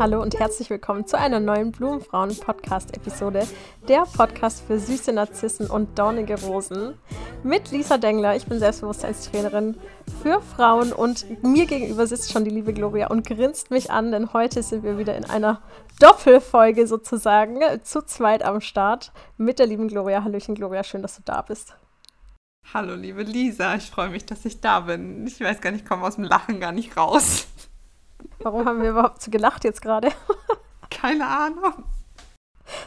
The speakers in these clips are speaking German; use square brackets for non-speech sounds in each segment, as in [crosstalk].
Hallo und herzlich willkommen zu einer neuen Blumenfrauen-Podcast-Episode. Der Podcast für süße Narzissen und dornige Rosen. Mit Lisa Dengler. Ich bin Selbstbewusstseinstrainerin für Frauen und mir gegenüber sitzt schon die liebe Gloria und grinst mich an, denn heute sind wir wieder in einer Doppelfolge sozusagen zu zweit am Start mit der lieben Gloria. Hallöchen, Gloria, schön, dass du da bist. Hallo, liebe Lisa, ich freue mich, dass ich da bin. Ich weiß gar nicht, ich komme aus dem Lachen gar nicht raus. Warum haben wir überhaupt so gelacht jetzt gerade? [laughs] Keine Ahnung.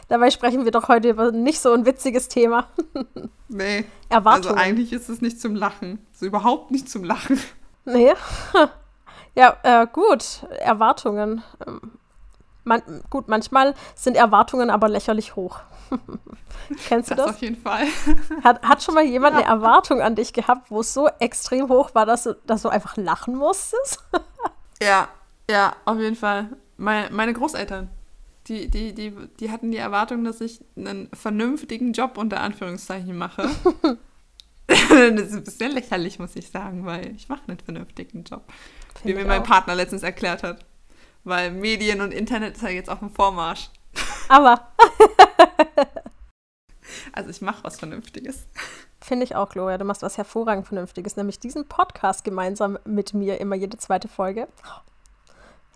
Dabei sprechen wir doch heute über nicht so ein witziges Thema. [laughs] Nee. Erwartungen. Also eigentlich ist es nicht zum Lachen. So überhaupt nicht zum Lachen. Nee. [laughs] Ja, äh, gut. Erwartungen. Ähm, man, gut, manchmal sind Erwartungen aber lächerlich hoch. Kennst du Das das? auf jeden Fall. Hat, hat schon mal jemand eine Erwartung an dich gehabt, wo es so extrem hoch war, dass du, dass du einfach lachen musstest? Ja, ja, auf jeden Fall. Meine, meine Großeltern, die, die, die, die hatten die Erwartung, dass ich einen vernünftigen Job unter Anführungszeichen mache. [laughs] das ist ein bisschen lächerlich, muss ich sagen, weil ich mache einen vernünftigen Job. Wie Find mir ich mein auch. Partner letztens erklärt hat. Weil Medien und Internet ist ja jetzt auf dem Vormarsch. Aber [laughs] Also ich mache was Vernünftiges. finde ich auch, Gloria, du machst was hervorragend Vernünftiges, nämlich diesen Podcast gemeinsam mit mir immer jede zweite Folge.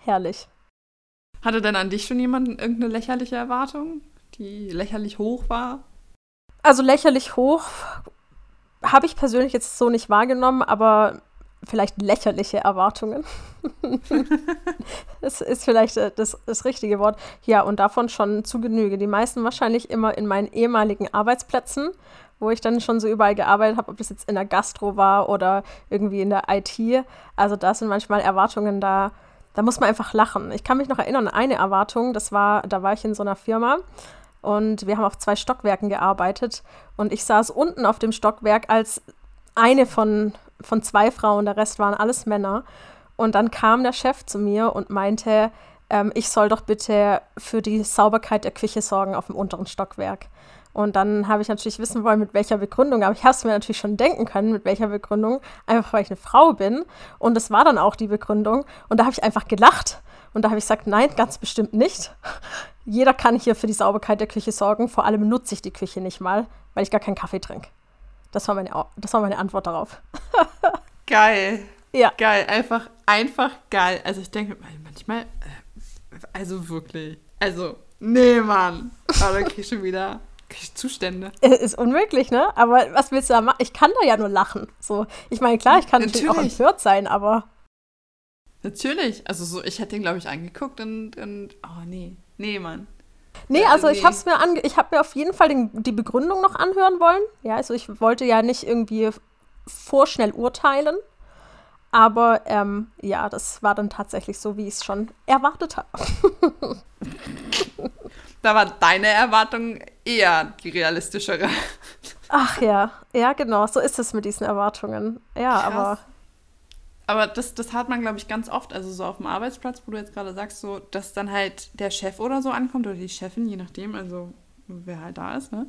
Herrlich. Hatte denn an dich schon jemand irgendeine lächerliche Erwartung, die lächerlich hoch war? Also lächerlich hoch habe ich persönlich jetzt so nicht wahrgenommen, aber vielleicht lächerliche Erwartungen. [laughs] das ist vielleicht äh, das, das richtige Wort. Ja, und davon schon zu Genüge. Die meisten wahrscheinlich immer in meinen ehemaligen Arbeitsplätzen, wo ich dann schon so überall gearbeitet habe, ob das jetzt in der Gastro war oder irgendwie in der IT. Also da sind manchmal Erwartungen da, da muss man einfach lachen. Ich kann mich noch erinnern an eine Erwartung, das war, da war ich in so einer Firma und wir haben auf zwei Stockwerken gearbeitet und ich saß unten auf dem Stockwerk als eine von, von zwei Frauen, der Rest waren alles Männer. Und dann kam der Chef zu mir und meinte, ähm, ich soll doch bitte für die Sauberkeit der Küche sorgen auf dem unteren Stockwerk. Und dann habe ich natürlich wissen wollen, mit welcher Begründung, aber ich habe es mir natürlich schon denken können, mit welcher Begründung, einfach weil ich eine Frau bin. Und das war dann auch die Begründung. Und da habe ich einfach gelacht. Und da habe ich gesagt, nein, ganz bestimmt nicht. [laughs] Jeder kann hier für die Sauberkeit der Küche sorgen. Vor allem nutze ich die Küche nicht mal, weil ich gar keinen Kaffee trinke. Das war meine, das war meine Antwort darauf. [laughs] Geil. Ja. Geil. Einfach, einfach geil. Also ich denke manchmal, äh, also wirklich. Also, nee, Mann. Aber ich schon wieder ich Zustände. Ist unmöglich, ne? Aber was willst du da machen? Ich kann da ja nur lachen. So, ich meine, klar, ich kann natürlich, auch Natürlich. empört sein, aber Natürlich. Also so, ich hätte den, glaube ich, angeguckt und, und oh nee. Nee, Mann. nee, Äh, also ich nee. habe mir ange ich habe mir auf jeden Fall den, die Begründung noch anhören wollen. Ja, also ich wollte ja nicht irgendwie vorschnell urteilen. Aber ähm, ja, das war dann tatsächlich so, wie ich es schon erwartet habe. [laughs] Da war deine Erwartung eher die realistischere. Ach ja, ja, genau, so ist es mit diesen Erwartungen. Ja, Krass. aber Aber das, das hat man, glaube ich, ganz oft, also so auf dem Arbeitsplatz, wo du jetzt gerade sagst, so, dass dann halt der Chef oder so ankommt oder die Chefin, je nachdem, also wer halt da ist, ne?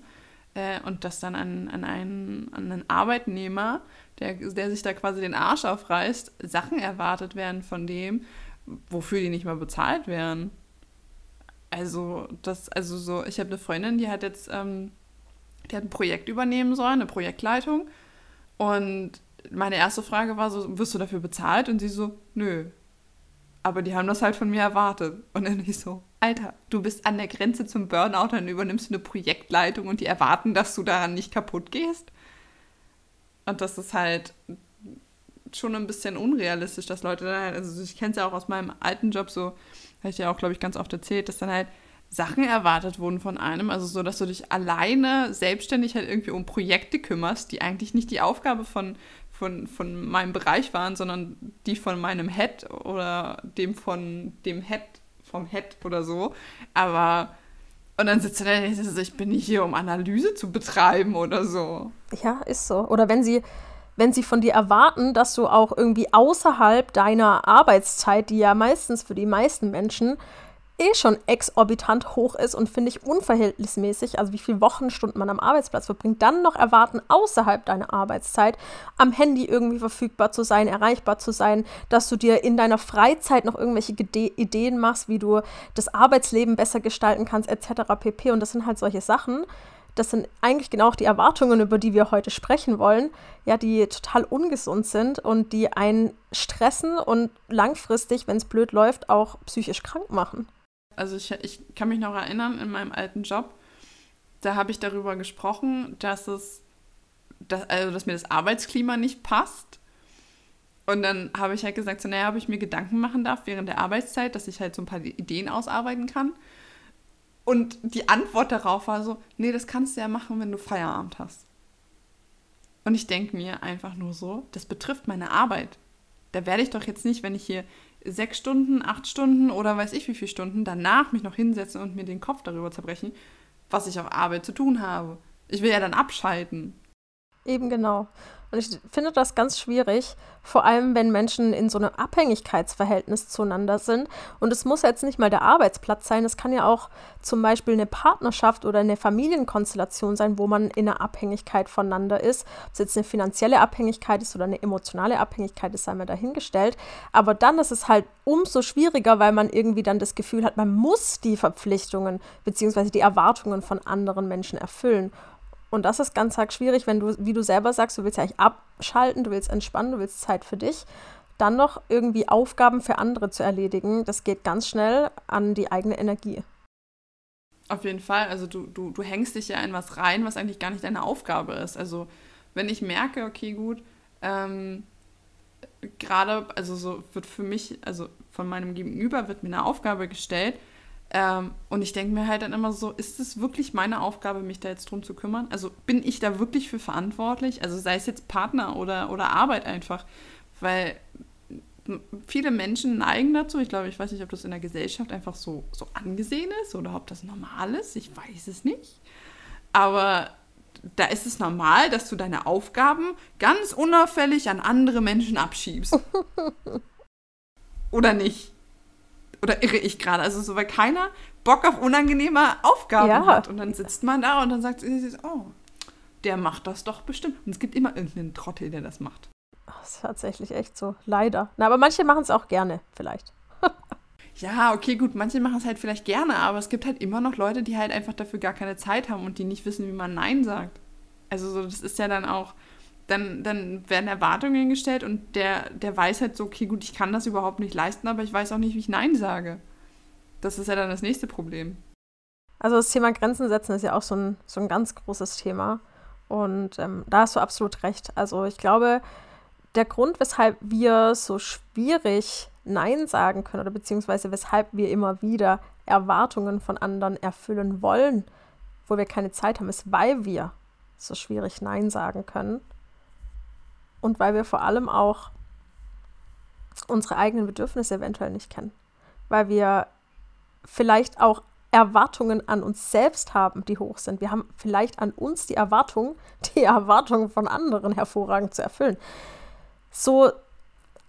Äh, und dass dann an, an, einen, an einen Arbeitnehmer, der, der sich da quasi den Arsch aufreißt, Sachen erwartet werden von dem, wofür die nicht mal bezahlt werden. Also, das, also so, ich habe eine Freundin, die hat jetzt, ähm, die hat ein Projekt übernehmen sollen, eine Projektleitung. Und meine erste Frage war so, wirst du dafür bezahlt? Und sie so, nö. Aber die haben das halt von mir erwartet. Und dann ich so, Alter, du bist an der Grenze zum Burnout, dann übernimmst du eine Projektleitung und die erwarten, dass du daran nicht kaputt gehst. Und das ist halt schon ein bisschen unrealistisch, dass Leute dann halt, also ich kenne es ja auch aus meinem alten Job so, habe ich ja auch, glaube ich, ganz oft erzählt, dass dann halt Sachen erwartet wurden von einem, also so, dass du dich alleine selbstständig halt irgendwie um Projekte kümmerst, die eigentlich nicht die Aufgabe von, von, von meinem Bereich waren, sondern die von meinem Head oder dem von dem Head, vom Head oder so. Aber und dann sitzt du da und denkst, du so, ich bin nicht hier, um Analyse zu betreiben oder so. Ja, ist so. Oder wenn sie, wenn sie von dir erwarten, dass du auch irgendwie außerhalb deiner Arbeitszeit, die ja meistens für die meisten Menschen eh schon exorbitant hoch ist und finde ich unverhältnismäßig, also wie viele Wochenstunden man am Arbeitsplatz verbringt, dann noch erwarten, außerhalb deiner Arbeitszeit am Handy irgendwie verfügbar zu sein, erreichbar zu sein, dass du dir in deiner Freizeit noch irgendwelche Ideen machst, wie du das Arbeitsleben besser gestalten kannst, etc. pp. Und das sind halt solche Sachen, das sind eigentlich genau auch die Erwartungen, über die wir heute sprechen wollen, ja, die total ungesund sind und die einen stressen und langfristig, wenn es blöd läuft, auch psychisch krank machen. Also ich, ich kann mich noch erinnern, in meinem alten Job, da habe ich darüber gesprochen, dass es, dass, also dass mir das Arbeitsklima nicht passt. Und dann habe ich halt gesagt, so naja, ob ich mir Gedanken machen darf während der Arbeitszeit, dass ich halt so ein paar Ideen ausarbeiten kann. Und die Antwort darauf war so, nee, das kannst du ja machen, wenn du Feierabend hast. Und ich denke mir einfach nur so, das betrifft meine Arbeit. Da werde ich doch jetzt nicht, wenn ich hier sechs Stunden, acht Stunden oder weiß ich wie viele Stunden danach mich noch hinsetzen und mir den Kopf darüber zerbrechen, was ich auf Arbeit zu tun habe. Ich will ja dann abschalten. Eben genau. Und ich finde das ganz schwierig, vor allem wenn Menschen in so einem Abhängigkeitsverhältnis zueinander sind. Und es muss jetzt nicht mal der Arbeitsplatz sein, es kann ja auch zum Beispiel eine Partnerschaft oder eine Familienkonstellation sein, wo man in einer Abhängigkeit voneinander ist. Ob es jetzt eine finanzielle Abhängigkeit ist oder eine emotionale Abhängigkeit, ist einmal dahingestellt. Aber dann ist es halt umso schwieriger, weil man irgendwie dann das Gefühl hat, man muss die Verpflichtungen bzw. die Erwartungen von anderen Menschen erfüllen. Und das ist ganz arg schwierig, wenn du, wie du selber sagst, du willst ja eigentlich abschalten, du willst entspannen, du willst Zeit für dich. Dann noch irgendwie Aufgaben für andere zu erledigen, das geht ganz schnell an die eigene Energie. Auf jeden Fall. Also du, du, du hängst dich ja in was rein, was eigentlich gar nicht deine Aufgabe ist. Also wenn ich merke, okay, gut, ähm, gerade, also so wird für mich, also von meinem Gegenüber wird mir eine Aufgabe gestellt ähm, und ich denke mir halt dann immer so, ist es wirklich meine Aufgabe, mich da jetzt drum zu kümmern? Also bin ich da wirklich für verantwortlich? Also sei es jetzt Partner oder, oder Arbeit einfach. Weil viele Menschen neigen dazu, ich glaube, ich weiß nicht, ob das in der Gesellschaft einfach so, so angesehen ist oder ob das normal ist, ich weiß es nicht. Aber da ist es normal, dass du deine Aufgaben ganz unauffällig an andere Menschen abschiebst. [laughs] oder nicht? Oder irre ich gerade? Also so, weil keiner Bock auf unangenehme Aufgaben ja. hat. Und dann sitzt man da und dann sagt sie, oh, der macht das doch bestimmt. Und es gibt immer irgendeinen Trottel, der das macht. Das ist tatsächlich echt so. Leider. Na, aber manche machen es auch gerne, vielleicht. [laughs] ja, okay, gut. Manche machen es halt vielleicht gerne, aber es gibt halt immer noch Leute, die halt einfach dafür gar keine Zeit haben und die nicht wissen, wie man Nein sagt. Also so, das ist ja dann auch dann, dann werden Erwartungen gestellt und der, der weiß halt so, okay, gut, ich kann das überhaupt nicht leisten, aber ich weiß auch nicht, wie ich Nein sage. Das ist ja dann das nächste Problem. Also das Thema Grenzen setzen ist ja auch so ein, so ein ganz großes Thema. Und ähm, da hast du absolut recht. Also ich glaube, der Grund, weshalb wir so schwierig Nein sagen können oder beziehungsweise weshalb wir immer wieder Erwartungen von anderen erfüllen wollen, wo wir keine Zeit haben, ist, weil wir so schwierig Nein sagen können und weil wir vor allem auch unsere eigenen Bedürfnisse eventuell nicht kennen. Weil wir vielleicht auch Erwartungen an uns selbst haben, die hoch sind. Wir haben vielleicht an uns die Erwartung, [laughs] die Erwartungen von anderen hervorragend zu erfüllen. So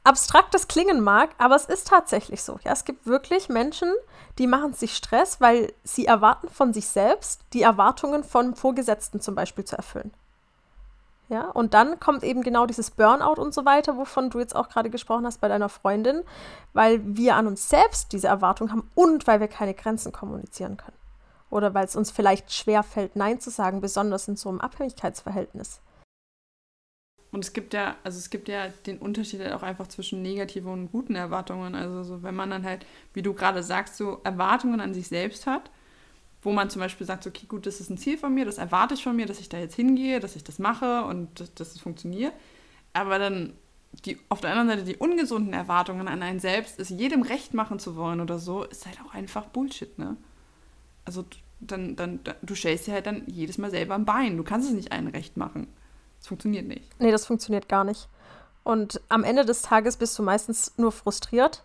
abstrakt das klingen mag, aber es ist tatsächlich so. Ja, es gibt wirklich Menschen, die machen sich Stress, weil sie erwarten von sich selbst, die Erwartungen von Vorgesetzten zum Beispiel zu erfüllen. Ja, und dann kommt eben genau dieses Burnout und so weiter, wovon du jetzt auch gerade gesprochen hast bei deiner Freundin, weil wir an uns selbst diese Erwartung haben und weil wir keine Grenzen kommunizieren können. Oder weil es uns vielleicht schwer fällt, Nein zu sagen, besonders in so einem Abhängigkeitsverhältnis. Und es gibt ja, also es gibt ja den Unterschied halt auch einfach zwischen negativen und guten Erwartungen. Also so, wenn man dann halt, wie du gerade sagst, so Erwartungen an sich selbst hat wo man zum Beispiel sagt, okay, gut, das ist ein Ziel von mir, das erwarte ich von mir, dass ich da jetzt hingehe, dass ich das mache und dass, dass es funktioniert. Aber dann die, auf der anderen Seite die ungesunden Erwartungen an einen selbst, es jedem recht machen zu wollen oder so, ist halt auch einfach Bullshit, ne? Also dann, dann, du stellst dir halt dann jedes Mal selber ein Bein. Du kannst es nicht allen recht machen. Das funktioniert nicht. Nee, das funktioniert gar nicht. Und am Ende des Tages bist du meistens nur frustriert,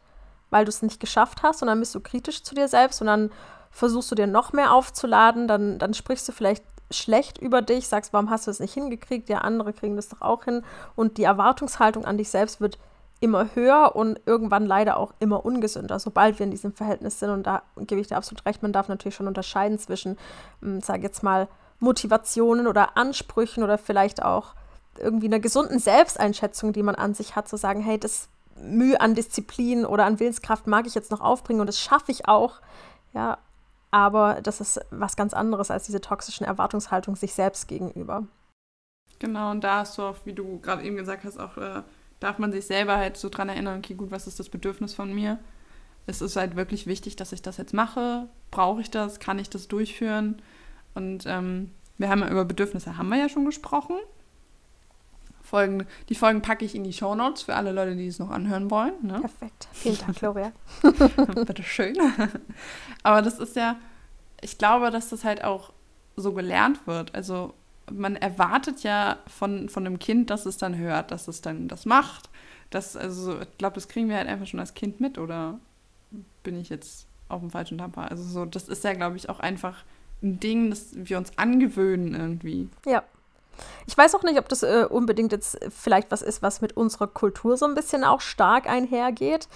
weil du es nicht geschafft hast und dann bist du kritisch zu dir selbst und dann versuchst du dir noch mehr aufzuladen, dann, dann sprichst du vielleicht schlecht über dich, sagst, warum hast du es nicht hingekriegt? Ja, andere kriegen das doch auch hin. Und die Erwartungshaltung an dich selbst wird immer höher und irgendwann leider auch immer ungesünder, sobald wir in diesem Verhältnis sind. Und da gebe ich dir absolut recht, man darf natürlich schon unterscheiden zwischen, hm, sage jetzt mal, Motivationen oder Ansprüchen oder vielleicht auch irgendwie einer gesunden Selbsteinschätzung, die man an sich hat, zu sagen, hey, das Mühe an Disziplin oder an Willenskraft mag ich jetzt noch aufbringen und das schaffe ich auch. Ja, aber das ist was ganz anderes als diese toxischen Erwartungshaltung sich selbst gegenüber. Genau, und da hast du auch, wie du gerade eben gesagt hast, auch äh, darf man sich selber halt so dran erinnern, okay, gut, was ist das Bedürfnis von mir? Es ist halt wirklich wichtig, dass ich das jetzt mache. Brauche ich das? Kann ich das durchführen? Und ähm, wir haben ja über Bedürfnisse, haben wir ja schon gesprochen. Folgen, die Folgen packe ich in die Show Notes für alle Leute, die es noch anhören wollen. Ne? Perfekt. Vielen Dank, Gloria. [laughs] [laughs] Bitteschön. Aber das ist ja, ich glaube, dass das halt auch so gelernt wird. Also man erwartet ja von, von einem Kind, dass es dann hört, dass es dann das macht. Das, also, ich glaube, das kriegen wir halt einfach schon als Kind mit, oder bin ich jetzt auf dem falschen Dampfer? Also so, das ist ja, glaube ich, auch einfach ein Ding, das wir uns angewöhnen irgendwie. Ja, ich weiß auch nicht, ob das äh, unbedingt jetzt vielleicht was ist, was mit unserer Kultur so ein bisschen auch stark einhergeht.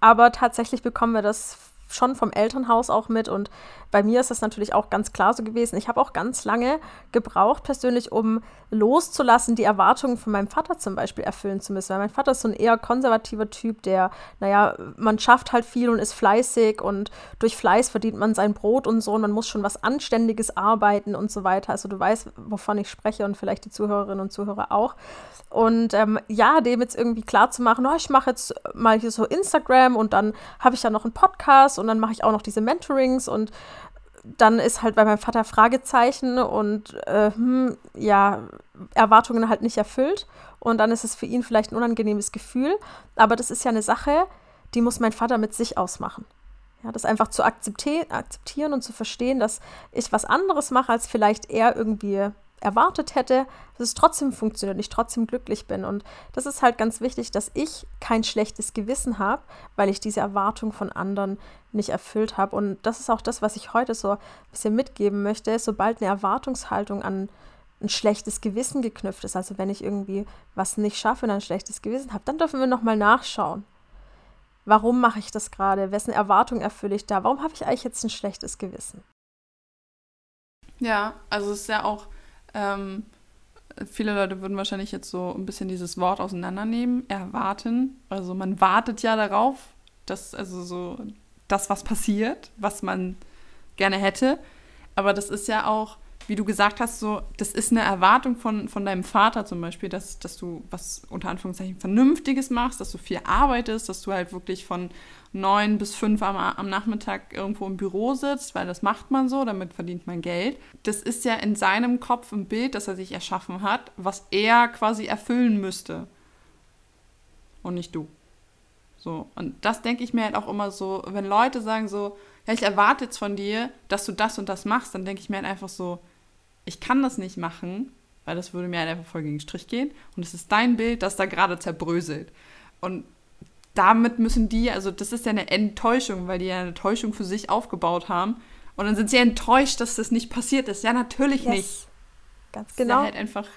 Aber tatsächlich bekommen wir das schon vom Elternhaus auch mit. Und bei mir ist das natürlich auch ganz klar so gewesen. Ich habe auch ganz lange gebraucht, persönlich, um loszulassen, die Erwartungen von meinem Vater zum Beispiel erfüllen zu müssen. Weil mein Vater ist so ein eher konservativer Typ, der, naja, man schafft halt viel und ist fleißig und durch Fleiß verdient man sein Brot und so. Und man muss schon was Anständiges arbeiten und so weiter. Also du weißt, wovon ich spreche und vielleicht die Zuhörerinnen und Zuhörer auch. Und ähm, ja, dem jetzt irgendwie klar zu machen, oh, ich mache jetzt mal hier so Instagram und dann habe ich ja noch einen Podcast und dann mache ich auch noch diese Mentorings und dann ist halt bei meinem Vater Fragezeichen und äh, hm, ja, Erwartungen halt nicht erfüllt. Und dann ist es für ihn vielleicht ein unangenehmes Gefühl. Aber das ist ja eine Sache, die muss mein Vater mit sich ausmachen. Ja, das einfach zu akzeptieren und zu verstehen, dass ich was anderes mache, als vielleicht er irgendwie erwartet hätte, dass es trotzdem funktioniert und ich trotzdem glücklich bin. Und das ist halt ganz wichtig, dass ich kein schlechtes Gewissen habe, weil ich diese Erwartung von anderen nicht erfüllt habe. Und das ist auch das, was ich heute so ein bisschen mitgeben möchte. Sobald eine Erwartungshaltung an ein schlechtes Gewissen geknüpft ist, also wenn ich irgendwie was nicht schaffe und ein schlechtes Gewissen habe, dann dürfen wir nochmal nachschauen. Warum mache ich das gerade? Wessen Erwartung erfülle ich da? Warum habe ich eigentlich jetzt ein schlechtes Gewissen? Ja, also es ist ja auch ähm, viele Leute würden wahrscheinlich jetzt so ein bisschen dieses Wort auseinandernehmen, erwarten. Also man wartet ja darauf, dass also so das, was passiert, was man gerne hätte. Aber das ist ja auch, wie du gesagt hast, so, das ist eine Erwartung von, von deinem Vater zum Beispiel, dass, dass du was unter Anführungszeichen Vernünftiges machst, dass du viel arbeitest, dass du halt wirklich von neun bis fünf am, am Nachmittag irgendwo im Büro sitzt, weil das macht man so, damit verdient man Geld. Das ist ja in seinem Kopf ein Bild, das er sich erschaffen hat, was er quasi erfüllen müsste. Und nicht du. So, und das denke ich mir halt auch immer so, wenn Leute sagen so, ja, ich erwarte jetzt von dir, dass du das und das machst, dann denke ich mir halt einfach so, ich kann das nicht machen, weil das würde mir einfach voll gegen den Strich gehen. Und es ist dein Bild, das da gerade zerbröselt. Und damit müssen die, also das ist ja eine Enttäuschung, weil die ja eine Täuschung für sich aufgebaut haben. Und dann sind sie enttäuscht, dass das nicht passiert ist. Ja, natürlich yes. nicht. Ganz genau. Das ist ja halt einfach,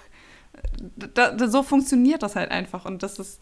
da, da, so funktioniert das halt einfach. Und das ist,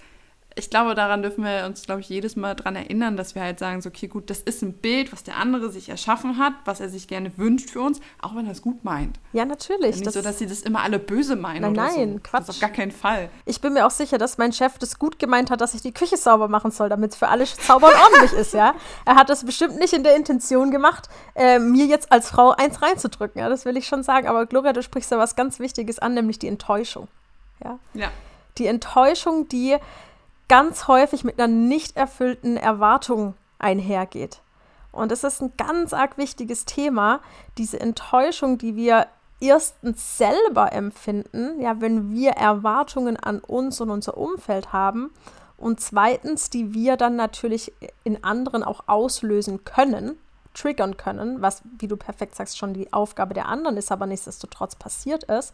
ich glaube, daran dürfen wir uns, glaube ich, jedes Mal dran erinnern, dass wir halt sagen, so, okay, gut, das ist ein Bild, was der andere sich erschaffen hat, was er sich gerne wünscht für uns, auch wenn er es gut meint. Ja, natürlich. Ja, nicht das so, dass sie das immer alle böse meinen nein, oder nein, so. Quatsch. Das auf gar keinen Fall. Ich bin mir auch sicher, dass mein Chef das gut gemeint hat, dass ich die Küche sauber machen soll, damit es für alle sauber und ordentlich ist, ja. Er hat das bestimmt nicht in der Intention gemacht, äh, mir jetzt als Frau eins reinzudrücken, ja, das will ich schon sagen. Aber Gloria, du sprichst da was ganz Wichtiges an, nämlich die Enttäuschung. Ja. ja. Die Enttäuschung, die ganz häufig mit einer nicht erfüllten Erwartung einhergeht. Und es ist ein ganz arg wichtiges Thema, diese Enttäuschung, die wir erstens selber empfinden, ja, wenn wir Erwartungen an uns und unser Umfeld haben und zweitens, die wir dann natürlich in anderen auch auslösen können, triggern können, was, wie du perfekt sagst, schon die Aufgabe der anderen ist, aber nichtsdestotrotz passiert ist.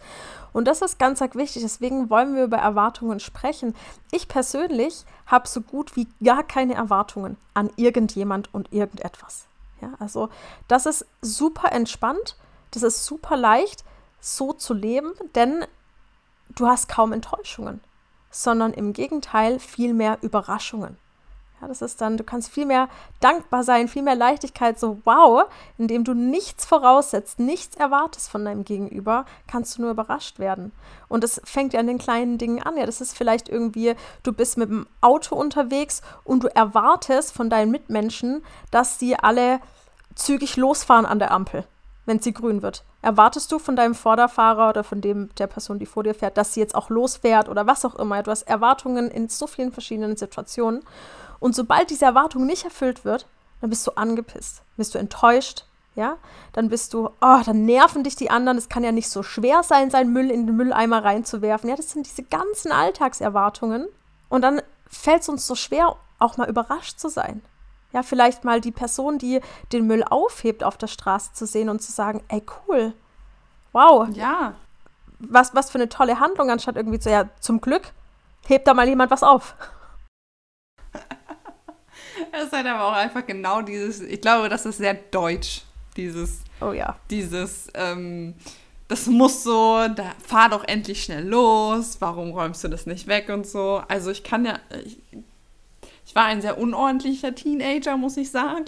Und das ist ganz wichtig. Deswegen wollen wir über Erwartungen sprechen. Ich persönlich habe so gut wie gar keine Erwartungen an irgendjemand und irgendetwas. Ja, also das ist super entspannt, das ist super leicht, so zu leben, denn du hast kaum Enttäuschungen. sondern im Gegenteil viel mehr Überraschungen. Das ist dann, du kannst viel mehr dankbar sein, viel mehr Leichtigkeit, so wow, indem du nichts voraussetzt, nichts erwartest von deinem Gegenüber, kannst du nur überrascht werden. Und das fängt ja an den kleinen Dingen an. Ja, das ist vielleicht irgendwie, du bist mit dem Auto unterwegs und du erwartest von deinen Mitmenschen, dass sie alle zügig losfahren an der Ampel, wenn sie grün wird. Erwartest du von deinem Vorderfahrer oder von dem der Person, die vor dir fährt, dass sie jetzt auch losfährt oder was auch immer. Du hast Erwartungen in so vielen verschiedenen Situationen. Und sobald diese Erwartung nicht erfüllt wird, dann bist du angepisst, bist du enttäuscht, ja? Dann bist du, oh, dann nerven dich die anderen. Es kann ja nicht so schwer sein, seinen Müll in den Mülleimer reinzuwerfen. Ja, das sind diese ganzen Alltagserwartungen. Und dann fällt es uns so schwer, auch mal überrascht zu sein. Ja, vielleicht mal die Person, die den Müll aufhebt, auf der Straße zu sehen und zu sagen, ey, cool. Wow. Ja. Was, was für eine tolle Handlung, anstatt irgendwie zu, ja, zum Glück hebt da mal jemand was auf. [laughs] Es ist halt aber auch einfach genau dieses, ich glaube, das ist sehr deutsch, dieses, oh ja. dieses, ähm, das muss so, da fahr doch endlich schnell los, warum räumst du das nicht weg und so. Also ich kann ja, ich, ich war ein sehr unordentlicher Teenager, muss ich sagen.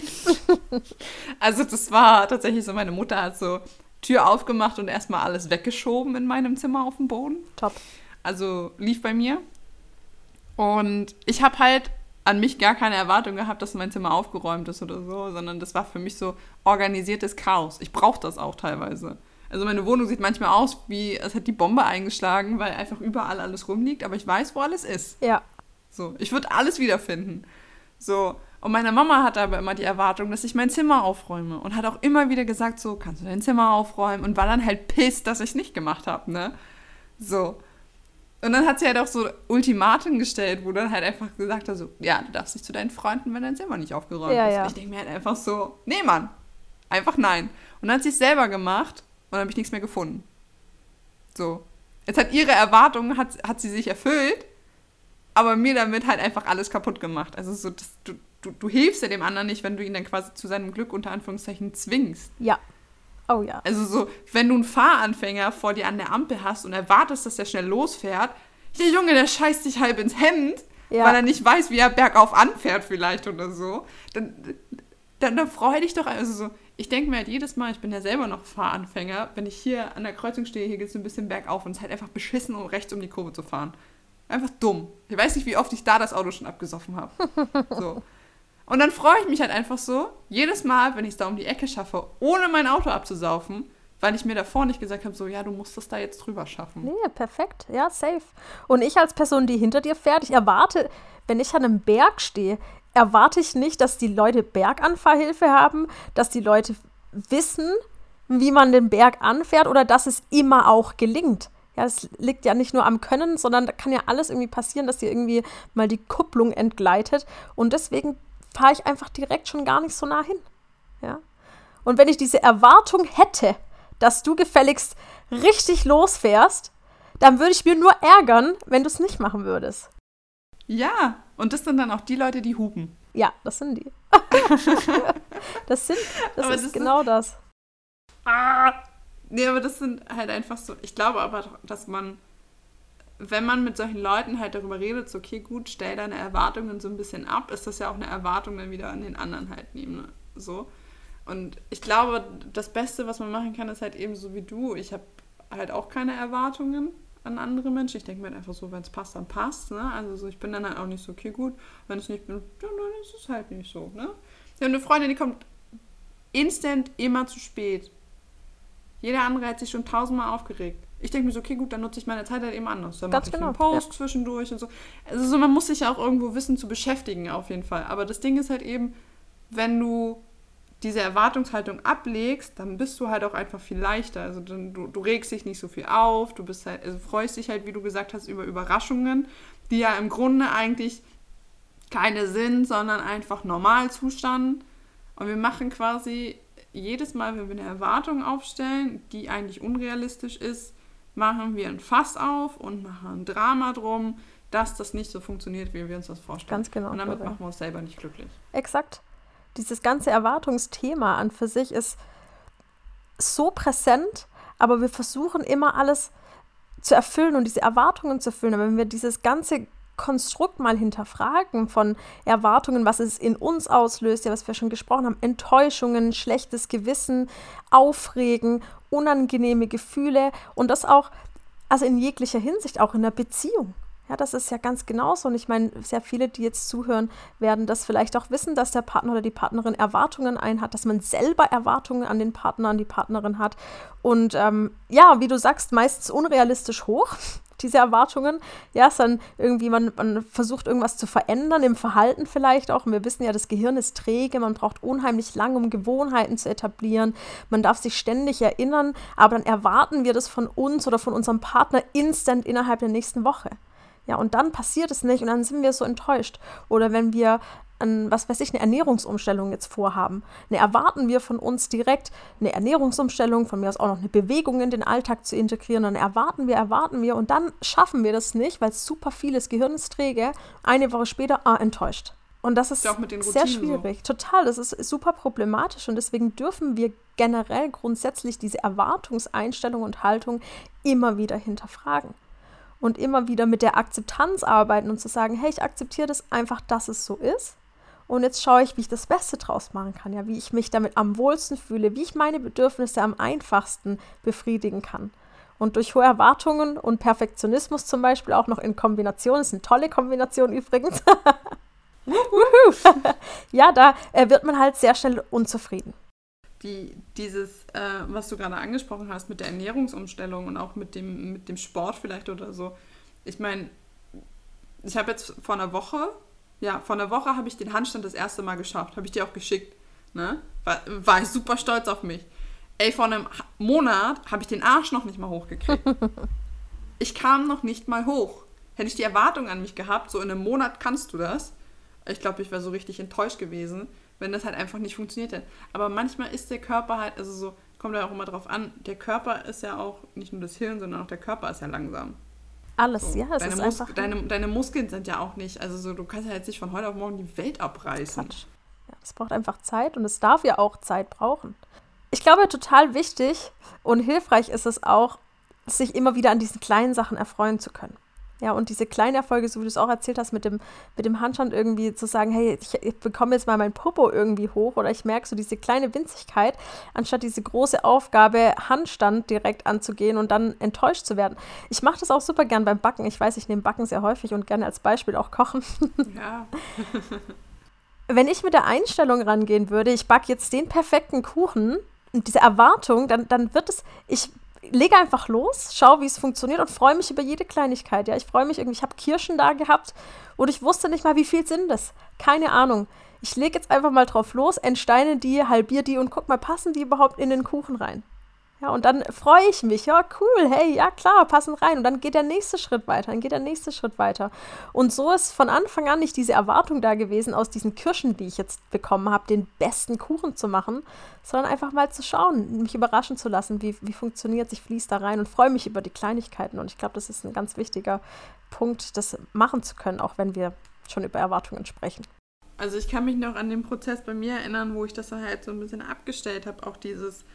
[laughs] also das war tatsächlich so, meine Mutter hat so Tür aufgemacht und erstmal alles weggeschoben in meinem Zimmer auf dem Boden. Top. Also lief bei mir. Und ich habe halt an mich gar keine Erwartung gehabt, dass mein Zimmer aufgeräumt ist oder so, sondern das war für mich so organisiertes Chaos. Ich brauche das auch teilweise. Also meine Wohnung sieht manchmal aus, wie es hat die Bombe eingeschlagen, weil einfach überall alles rumliegt, aber ich weiß, wo alles ist. Ja. So, ich würde alles wiederfinden. So, und meine Mama hatte aber immer die Erwartung, dass ich mein Zimmer aufräume und hat auch immer wieder gesagt, so, kannst du dein Zimmer aufräumen? Und war dann halt pisst, dass ich es nicht gemacht habe, ne? So. Und dann hat sie halt auch so Ultimaten gestellt, wo dann halt einfach gesagt hat, so, ja, du darfst nicht zu deinen Freunden, wenn dein Zimmer nicht aufgeräumt ja, ist. Ja. Und ich denke mir halt einfach so, nee, Mann, einfach nein. Und dann hat sie es selber gemacht und dann habe ich nichts mehr gefunden. So. Jetzt hat ihre Erwartung, hat, hat sie sich erfüllt, aber mir damit halt einfach alles kaputt gemacht. Also so, das, du, du, du hilfst ja dem anderen nicht, wenn du ihn dann quasi zu seinem Glück unter Anführungszeichen zwingst. Ja, Oh ja. Also so, wenn du einen Fahranfänger vor dir an der Ampel hast und erwartest, dass der schnell losfährt, der Junge, der scheißt sich halb ins Hemd, ja. weil er nicht weiß, wie er bergauf anfährt vielleicht oder so, dann, dann, dann freu dich doch. Also so, ich denke mir halt jedes Mal, ich bin ja selber noch Fahranfänger, wenn ich hier an der Kreuzung stehe, hier geht es ein bisschen bergauf und es ist halt einfach beschissen, um rechts um die Kurve zu fahren. Einfach dumm. Ich weiß nicht, wie oft ich da das Auto schon abgesoffen habe. [laughs] So. Und dann freue ich mich halt einfach so, jedes Mal, wenn ich es da um die Ecke schaffe, ohne mein Auto abzusaufen, weil ich mir davor nicht gesagt habe, so, ja, du musst das da jetzt drüber schaffen. Nee, perfekt. Ja, safe. Und ich als Person, die hinter dir fährt, ich erwarte, wenn ich an einem Berg stehe, erwarte ich nicht, dass die Leute Berganfahrhilfe haben, dass die Leute wissen, wie man den Berg anfährt oder dass es immer auch gelingt. Ja, es liegt ja nicht nur am Können, sondern da kann ja alles irgendwie passieren, dass dir irgendwie mal die Kupplung entgleitet. Und deswegen fahre ich einfach direkt schon gar nicht so nah hin. Ja? Und wenn ich diese Erwartung hätte, dass du gefälligst richtig losfährst, dann würde ich mir nur ärgern, wenn du es nicht machen würdest. Ja, und das sind dann auch die Leute, die hupen. Ja, das sind die. [laughs] das sind, das aber ist das genau ist, das. Ah, nee, aber das sind halt einfach so. Ich glaube aber, dass man wenn man mit solchen Leuten halt darüber redet, so, okay, gut, stell deine Erwartungen so ein bisschen ab, ist das ja auch eine Erwartung dann wieder an den anderen halt nehmen. Ne? So. Und ich glaube, das Beste, was man machen kann, ist halt eben so wie du. Ich habe halt auch keine Erwartungen an andere Menschen. Ich denke mir halt einfach so, wenn es passt, dann passt. Ne? Also so, ich bin dann halt auch nicht so, okay, gut, wenn es nicht bin, dann, ist es halt nicht so. Ne? Ich habe eine Freundin, die kommt instant immer zu spät. Jeder andere hat sich schon tausendmal aufgeregt ich denke mir so, okay, gut, dann nutze ich meine Zeit halt eben anders. Dann mache ich genau, einen Post ja. zwischendurch und so. Also so, man muss sich ja auch irgendwo wissen zu beschäftigen, auf jeden Fall. Aber das Ding ist halt eben, wenn du diese Erwartungshaltung ablegst, dann bist du halt auch einfach viel leichter. Also dann, du, du regst dich nicht so viel auf, du bist halt, also freust dich halt, wie du gesagt hast, über Überraschungen, die ja im Grunde eigentlich keine sind, sondern einfach Normalzustand. Und wir machen quasi jedes Mal, wenn wir eine Erwartung aufstellen, die eigentlich unrealistisch ist, machen wir ein Fass auf und machen ein Drama drum, dass das nicht so funktioniert, wie wir uns das vorstellen. Ganz genau. Und damit machen wir uns selber nicht glücklich. Exakt. Dieses ganze Erwartungsthema an für sich ist so präsent, aber wir versuchen immer alles zu erfüllen und diese Erwartungen zu erfüllen. Aber wenn wir dieses ganze Konstrukt mal hinterfragen von Erwartungen, was es in uns auslöst, ja, was wir schon gesprochen haben, Enttäuschungen, schlechtes Gewissen, Aufregen, unangenehme Gefühle und das auch, also in jeglicher Hinsicht, auch in der Beziehung. Ja, das ist ja ganz genauso. Und ich meine, sehr viele, die jetzt zuhören, werden das vielleicht auch wissen, dass der Partner oder die Partnerin Erwartungen einhat, dass man selber Erwartungen an den Partner, an die Partnerin hat. Und ähm, ja, wie du sagst, meistens unrealistisch hoch, diese Erwartungen. Ja, es dann irgendwie, man, man versucht irgendwas zu verändern, im Verhalten vielleicht auch. Und wir wissen ja, das Gehirn ist träge, man braucht unheimlich lang, um Gewohnheiten zu etablieren. Man darf sich ständig erinnern, aber dann erwarten wir das von uns oder von unserem Partner instant innerhalb der nächsten Woche. Ja, und dann passiert es nicht und dann sind wir so enttäuscht. Oder wenn wir an, was weiß ich, eine Ernährungsumstellung jetzt vorhaben. Ne, erwarten wir von uns direkt eine Ernährungsumstellung, von mir aus auch noch eine Bewegung in den Alltag zu integrieren. Dann erwarten wir, erwarten wir und dann schaffen wir das nicht, weil es super vieles Gehirn ist träge. Eine Woche später, ah, enttäuscht. Und das ist sehr schwierig. So. Total, das ist super problematisch und deswegen dürfen wir generell grundsätzlich diese Erwartungseinstellung und Haltung immer wieder hinterfragen und immer wieder mit der Akzeptanz arbeiten und zu sagen, hey, ich akzeptiere das einfach, dass es so ist. Und jetzt schaue ich, wie ich das Beste draus machen kann, ja, wie ich mich damit am wohlsten fühle, wie ich meine Bedürfnisse am einfachsten befriedigen kann. Und durch hohe Erwartungen und Perfektionismus zum Beispiel auch noch in Kombination, ist eine tolle Kombination übrigens. [laughs] [laughs] ja, da äh, wird man halt sehr schnell unzufrieden die, dieses, äh, was du gerade angesprochen hast mit der Ernährungsumstellung und auch mit dem, mit dem Sport vielleicht oder so. Ich meine, ich habe jetzt vor einer Woche, ja, vor einer Woche habe ich den Handstand das erste Mal geschafft. Habe ich dir auch geschickt. Ne? War, war ich super stolz auf mich. Ey, vor einem Monat habe ich den Arsch noch nicht mal hochgekriegt. [laughs] ich kam noch nicht mal hoch. Hätte ich die Erwartung an mich gehabt, so in einem Monat kannst du das. Ich glaube, ich wäre so richtig enttäuscht gewesen wenn das halt einfach nicht funktioniert hat. Aber manchmal ist der Körper halt, also so, kommt ja auch immer drauf an, der Körper ist ja auch nicht nur das Hirn, sondern auch der Körper ist ja langsam. Alles, so. ja, es deine ist Mus einfach... Deine, deine Muskeln sind ja auch nicht, also so, du kannst ja jetzt nicht von heute auf morgen die Welt abreißen. Quatsch. Ja, das braucht einfach Zeit und es darf ja auch Zeit brauchen. Ich glaube, total wichtig und hilfreich ist es auch, sich immer wieder an diesen kleinen Sachen erfreuen zu können. Ja, und diese kleinen Erfolge, so wie du es auch erzählt hast, mit dem, mit dem Handstand irgendwie zu sagen, hey, ich, ich bekomme jetzt mal mein Popo irgendwie hoch oder ich merke so diese kleine Winzigkeit, anstatt diese große Aufgabe, Handstand direkt anzugehen und dann enttäuscht zu werden. Ich mache das auch super gern beim Backen. Ich weiß, ich nehme Backen sehr häufig und gerne als Beispiel auch Kochen. Ja. [laughs] Wenn ich mit der Einstellung rangehen würde, ich backe jetzt den perfekten Kuchen, und diese Erwartung, dann, dann wird es, ich lege einfach los, schau, wie es funktioniert und freue mich über jede Kleinigkeit. Ja, ich freue mich irgendwie, ich habe Kirschen da gehabt und ich wusste nicht mal, wie viel sind das. Keine Ahnung. Ich lege jetzt einfach mal drauf los, entsteine die, halbiere die und guck mal, passen die überhaupt in den Kuchen rein? Ja, und dann freue ich mich, ja, cool, hey, ja klar, passen rein. Und dann geht der nächste Schritt weiter, dann geht der nächste Schritt weiter. Und so ist von Anfang an nicht diese Erwartung da gewesen, aus diesen Kirschen, die ich jetzt bekommen habe, den besten Kuchen zu machen, sondern einfach mal zu schauen, mich überraschen zu lassen, wie, wie funktioniert es, ich fließe da rein und freue mich über die Kleinigkeiten. Und ich glaube, das ist ein ganz wichtiger Punkt, das machen zu können, auch wenn wir schon über Erwartungen sprechen. Also ich kann mich noch an den Prozess bei mir erinnern, wo ich das halt so ein bisschen abgestellt habe, auch dieses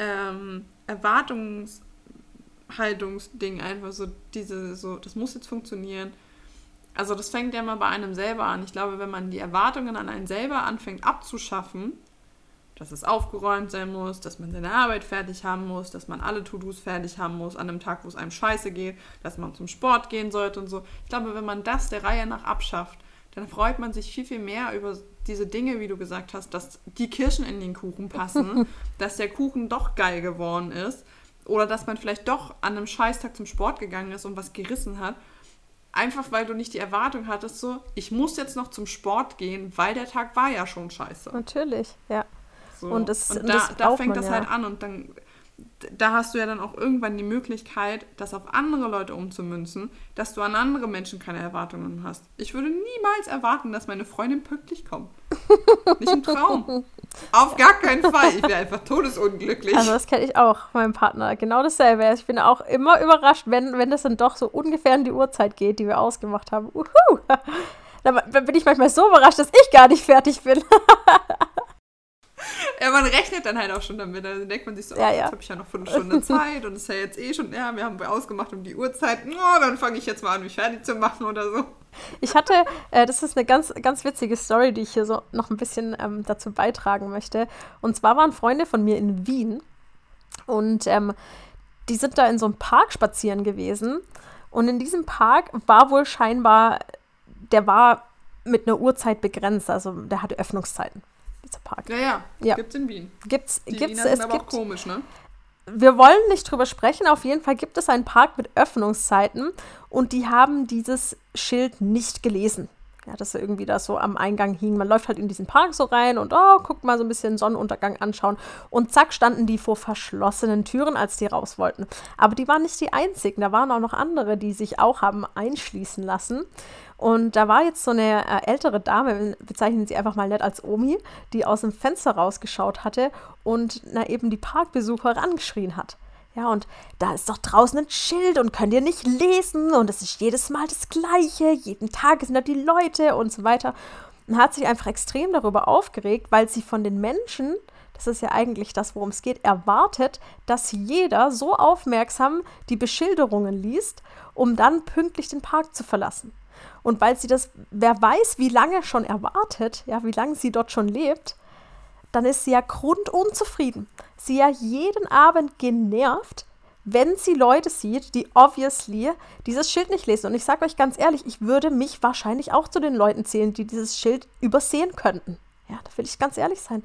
ähm, Erwartungshaltungsding einfach so diese so das muss jetzt funktionieren. Also das fängt ja mal bei einem selber an. Ich glaube, wenn man die Erwartungen an einen selber anfängt abzuschaffen, dass es aufgeräumt sein muss, dass man seine Arbeit fertig haben muss, dass man alle To-Dos fertig haben muss an einem Tag, wo es einem scheiße geht, dass man zum Sport gehen sollte und so. Ich glaube, wenn man das der Reihe nach abschafft, dann freut man sich viel, viel mehr über diese Dinge, wie du gesagt hast, dass die Kirschen in den Kuchen passen, [laughs] dass der Kuchen doch geil geworden ist oder dass man vielleicht doch an einem Scheißtag zum Sport gegangen ist und was gerissen hat. Einfach weil du nicht die Erwartung hattest, so, ich muss jetzt noch zum Sport gehen, weil der Tag war ja schon scheiße. Natürlich, ja. So. Und, das, und da, das da fängt das ja. halt an und dann da hast du ja dann auch irgendwann die Möglichkeit, das auf andere Leute umzumünzen, dass du an andere Menschen keine Erwartungen hast. Ich würde niemals erwarten, dass meine Freundin pünktlich kommt. Nicht im Traum. Auf gar keinen Fall. Ich wäre einfach todesunglücklich. Also das kenne ich auch, mein Partner. Genau dasselbe. Ich bin auch immer überrascht, wenn, wenn das dann doch so ungefähr in die Uhrzeit geht, die wir ausgemacht haben. Uhu. Da bin ich manchmal so überrascht, dass ich gar nicht fertig bin. [laughs] ja, man rechnet dann halt auch schon damit. Dann denkt man sich so, Ja, oh, ja. jetzt habe ich ja noch Viertelstunde [laughs] Zeit und es ist ja jetzt eh schon, ja, wir haben ausgemacht um die Uhrzeit. Oh, dann fange ich jetzt mal an, mich fertig zu machen oder so. Ich hatte, äh, das ist eine ganz, ganz witzige Story, die ich hier so noch ein bisschen ähm, dazu beitragen möchte. Und zwar waren Freunde von mir in Wien und ähm, die sind da in so einem Park spazieren gewesen. Und in diesem Park war wohl scheinbar, der war mit einer Uhrzeit begrenzt, also der hatte Öffnungszeiten, dieser Park. Ja, ja, Ja. gibt's in Wien. Gibt's, Die gibt's, Wiener sind es aber auch gibt, komisch, ne? wir wollen nicht drüber sprechen. Auf jeden Fall gibt es einen Park mit Öffnungszeiten und die haben dieses Schild nicht gelesen. Ja, dass irgendwie da so am Eingang hing. Man läuft halt in diesen Park so rein und oh, guckt mal so ein bisschen Sonnenuntergang anschauen. Und zack, standen die vor verschlossenen Türen, als die raus wollten. Aber die waren nicht die einzigen. Da waren auch noch andere, die sich auch haben einschließen lassen. Und da war jetzt so eine äh, ältere Dame, bezeichnen sie einfach mal nett als Omi, die aus dem Fenster rausgeschaut hatte und na, eben die Parkbesucher angeschrien hat. Ja, und da ist doch draußen ein Schild und könnt ihr nicht lesen und es ist jedes Mal das Gleiche, jeden Tag sind da die Leute und so weiter. Und hat sich einfach extrem darüber aufgeregt, weil sie von den Menschen, das ist ja eigentlich das, worum es geht, erwartet, dass jeder so aufmerksam die Beschilderungen liest, um dann pünktlich den Park zu verlassen. Und weil sie das, wer weiß, wie lange schon erwartet, ja, wie lange sie dort schon lebt, dann ist sie ja grundunzufrieden. Sie ja jeden Abend genervt, wenn sie Leute sieht, die obviously dieses Schild nicht lesen. Und ich sage euch ganz ehrlich, ich würde mich wahrscheinlich auch zu den Leuten zählen, die dieses Schild übersehen könnten. Ja, da will ich ganz ehrlich sein.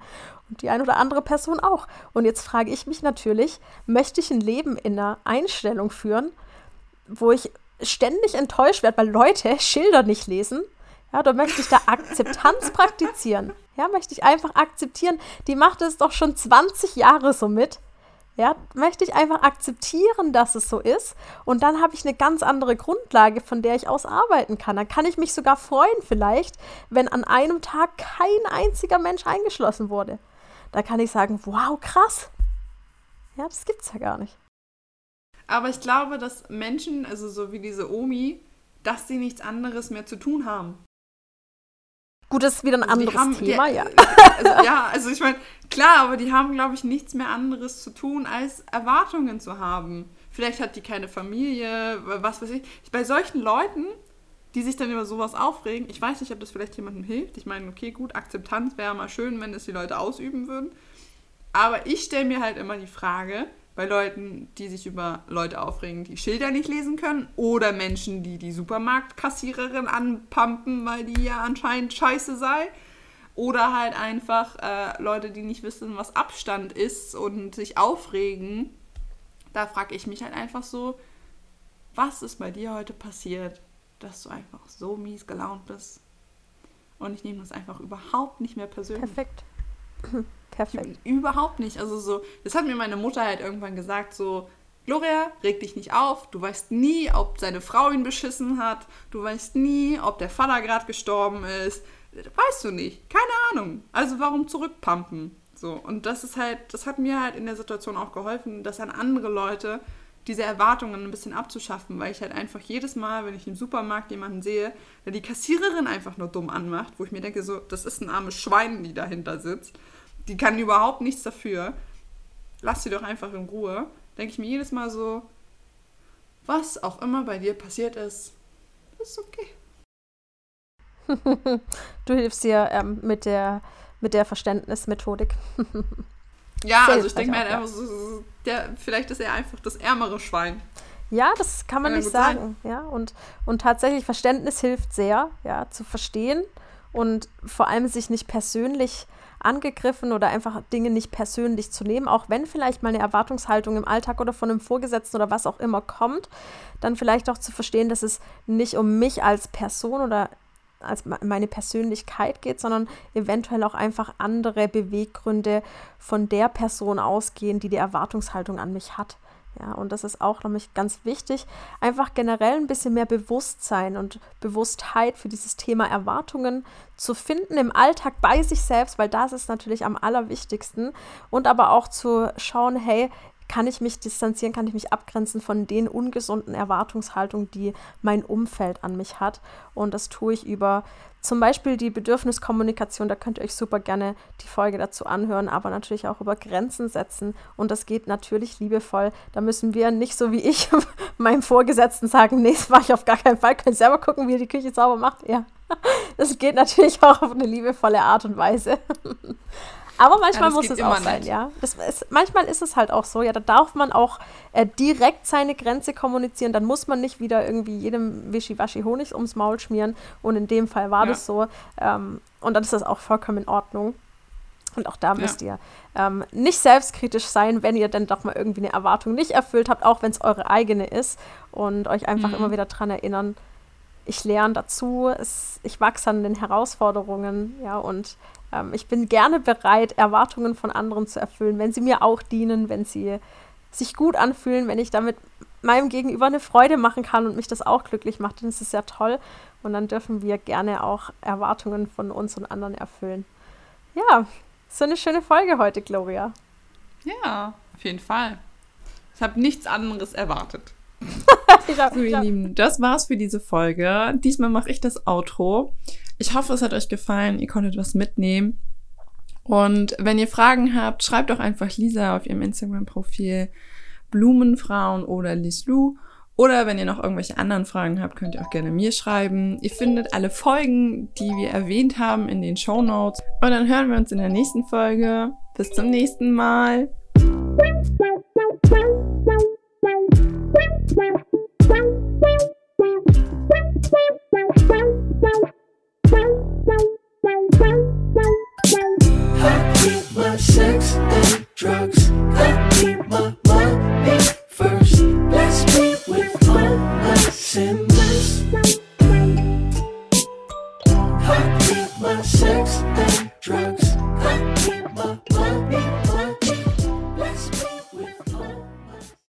Und die eine oder andere Person auch. Und jetzt frage ich mich natürlich, möchte ich ein Leben in einer Einstellung führen, wo ich ständig enttäuscht werde, weil Leute [laughs] Schilder nicht lesen? Ja, da möchte ich da Akzeptanz praktizieren. Ja, möchte ich einfach akzeptieren. Die macht es doch schon 20 Jahre so mit. Ja, möchte ich einfach akzeptieren, dass es so ist. Und dann habe ich eine ganz andere Grundlage, von der ich aus arbeiten kann. Dann kann ich mich sogar freuen, vielleicht, wenn an einem Tag kein einziger Mensch eingeschlossen wurde. Da kann ich sagen, wow, krass. Ja, das gibt's ja gar nicht. Aber ich glaube, dass Menschen, also so wie diese Omi, dass sie nichts anderes mehr zu tun haben. Gut, das ist wieder ein Also anderes haben- Thema, die, ja. [laughs] Also, ja, also ich meine, klar, aber die haben, glaube ich, nichts mehr anderes zu tun, als Erwartungen zu haben. Vielleicht hat die keine Familie, was weiß ich. Bei solchen Leuten, die sich dann über sowas aufregen, ich weiß nicht, ob das vielleicht jemandem hilft. Ich meine, okay, gut, Akzeptanz wäre mal schön, wenn es die Leute ausüben würden. Aber ich stelle mir halt immer die Frage, bei Leuten, die sich über Leute aufregen, die Schilder nicht lesen können, oder Menschen, die die Supermarktkassiererin anpumpen, weil die ja anscheinend scheiße sei, oder halt einfach äh, Leute, die nicht wissen, was Abstand ist und sich aufregen. Da frage ich mich halt einfach so, was ist bei dir heute passiert, dass du einfach so mies gelaunt bist? Und ich nehme das einfach überhaupt nicht mehr persönlich. Perfekt. Perfekt. Überhaupt nicht. Also so, das hat mir meine Mutter halt irgendwann gesagt, so, Gloria, reg dich nicht auf. Du weißt nie, ob seine Frau ihn beschissen hat. Du weißt nie, ob der Vater gerade gestorben ist. Weißt du nicht. Keine Ahnung. Also warum zurückpumpen? So. Und das ist halt, das hat mir halt in der Situation auch geholfen, das an andere Leute diese Erwartungen ein bisschen abzuschaffen, weil ich halt einfach jedes Mal, wenn ich im Supermarkt jemanden sehe, der die Kassiererin einfach nur dumm anmacht, wo ich mir denke, so, das ist ein armes Schwein, die dahinter sitzt. Die kann überhaupt nichts dafür. Lass sie doch einfach in Ruhe. Denke ich mir jedes Mal so, was auch immer bei dir passiert ist, ist okay. [laughs] Du hilfst dir ähm, mit, der, mit der Verständnismethodik. [laughs] Ja, also ich denke mir halt einfach so, der, vielleicht ist er einfach das ärmere Schwein. Ja, das kann man Kann nicht sein. sagen. Ja, und, und tatsächlich Verständnis hilft sehr, ja, zu verstehen und vor allem sich nicht persönlich angegriffen oder einfach Dinge nicht persönlich zu nehmen, auch wenn vielleicht mal eine Erwartungshaltung im Alltag oder von einem Vorgesetzten oder was auch immer kommt, dann vielleicht auch zu verstehen, dass es nicht um mich als Person oder als me- meine Persönlichkeit geht, sondern eventuell auch einfach andere Beweggründe von der Person ausgehen, die die Erwartungshaltung an mich hat. Ja, und das ist auch nämlich ganz wichtig, einfach generell ein bisschen mehr Bewusstsein und Bewusstheit für dieses Thema Erwartungen zu finden im Alltag bei sich selbst, weil das ist natürlich am allerwichtigsten. Und aber auch zu schauen, hey, kann ich mich distanzieren, kann ich mich abgrenzen von den ungesunden Erwartungshaltungen, die mein Umfeld an mich hat. Und das tue ich über zum Beispiel die Bedürfniskommunikation, da könnt ihr euch super gerne die Folge dazu anhören, aber natürlich auch über Grenzen setzen. Und das geht natürlich liebevoll. Da müssen wir nicht so wie ich [laughs] meinem Vorgesetzten sagen, nee, das mache ich auf gar keinen Fall. Könnt selber gucken, wie ihr die Küche sauber macht. Ja. [laughs] Das geht natürlich auch auf eine liebevolle Art und Weise. [laughs] Aber manchmal ja, muss es auch sein, nicht. ja. Ist, manchmal ist es halt auch so, ja, da darf man auch äh, direkt seine Grenze kommunizieren, dann muss man nicht wieder irgendwie jedem Wischiwaschi Honig ums Maul schmieren. Und in dem Fall war ja. das so. Ähm, und dann ist das auch vollkommen in Ordnung. Und auch da ja. müsst ihr ähm, nicht selbstkritisch sein, wenn ihr dann doch mal irgendwie eine Erwartung nicht erfüllt habt, auch wenn es eure eigene ist. Und euch einfach mhm. immer wieder daran erinnern, ich lerne dazu, es, ich wachse an den Herausforderungen, ja, und ähm, ich bin gerne bereit, Erwartungen von anderen zu erfüllen, wenn sie mir auch dienen, wenn sie sich gut anfühlen, wenn ich damit meinem Gegenüber eine Freude machen kann und mich das auch glücklich macht, dann ist es ja toll. Und dann dürfen wir gerne auch Erwartungen von uns und anderen erfüllen. Ja, so eine schöne Folge heute, Gloria. Ja, auf jeden Fall. Ich habe nichts anderes erwartet. [laughs] so, ihr Lieben, das war's für diese Folge. Diesmal mache ich das Outro. Ich hoffe, es hat euch gefallen. Ihr konntet was mitnehmen. Und wenn ihr Fragen habt, schreibt doch einfach Lisa auf ihrem Instagram-Profil Blumenfrauen oder Lislu. Oder wenn ihr noch irgendwelche anderen Fragen habt, könnt ihr auch gerne mir schreiben. Ihr findet alle Folgen, die wir erwähnt haben, in den Show Notes. Und dann hören wir uns in der nächsten Folge. Bis zum nächsten Mal. drugs.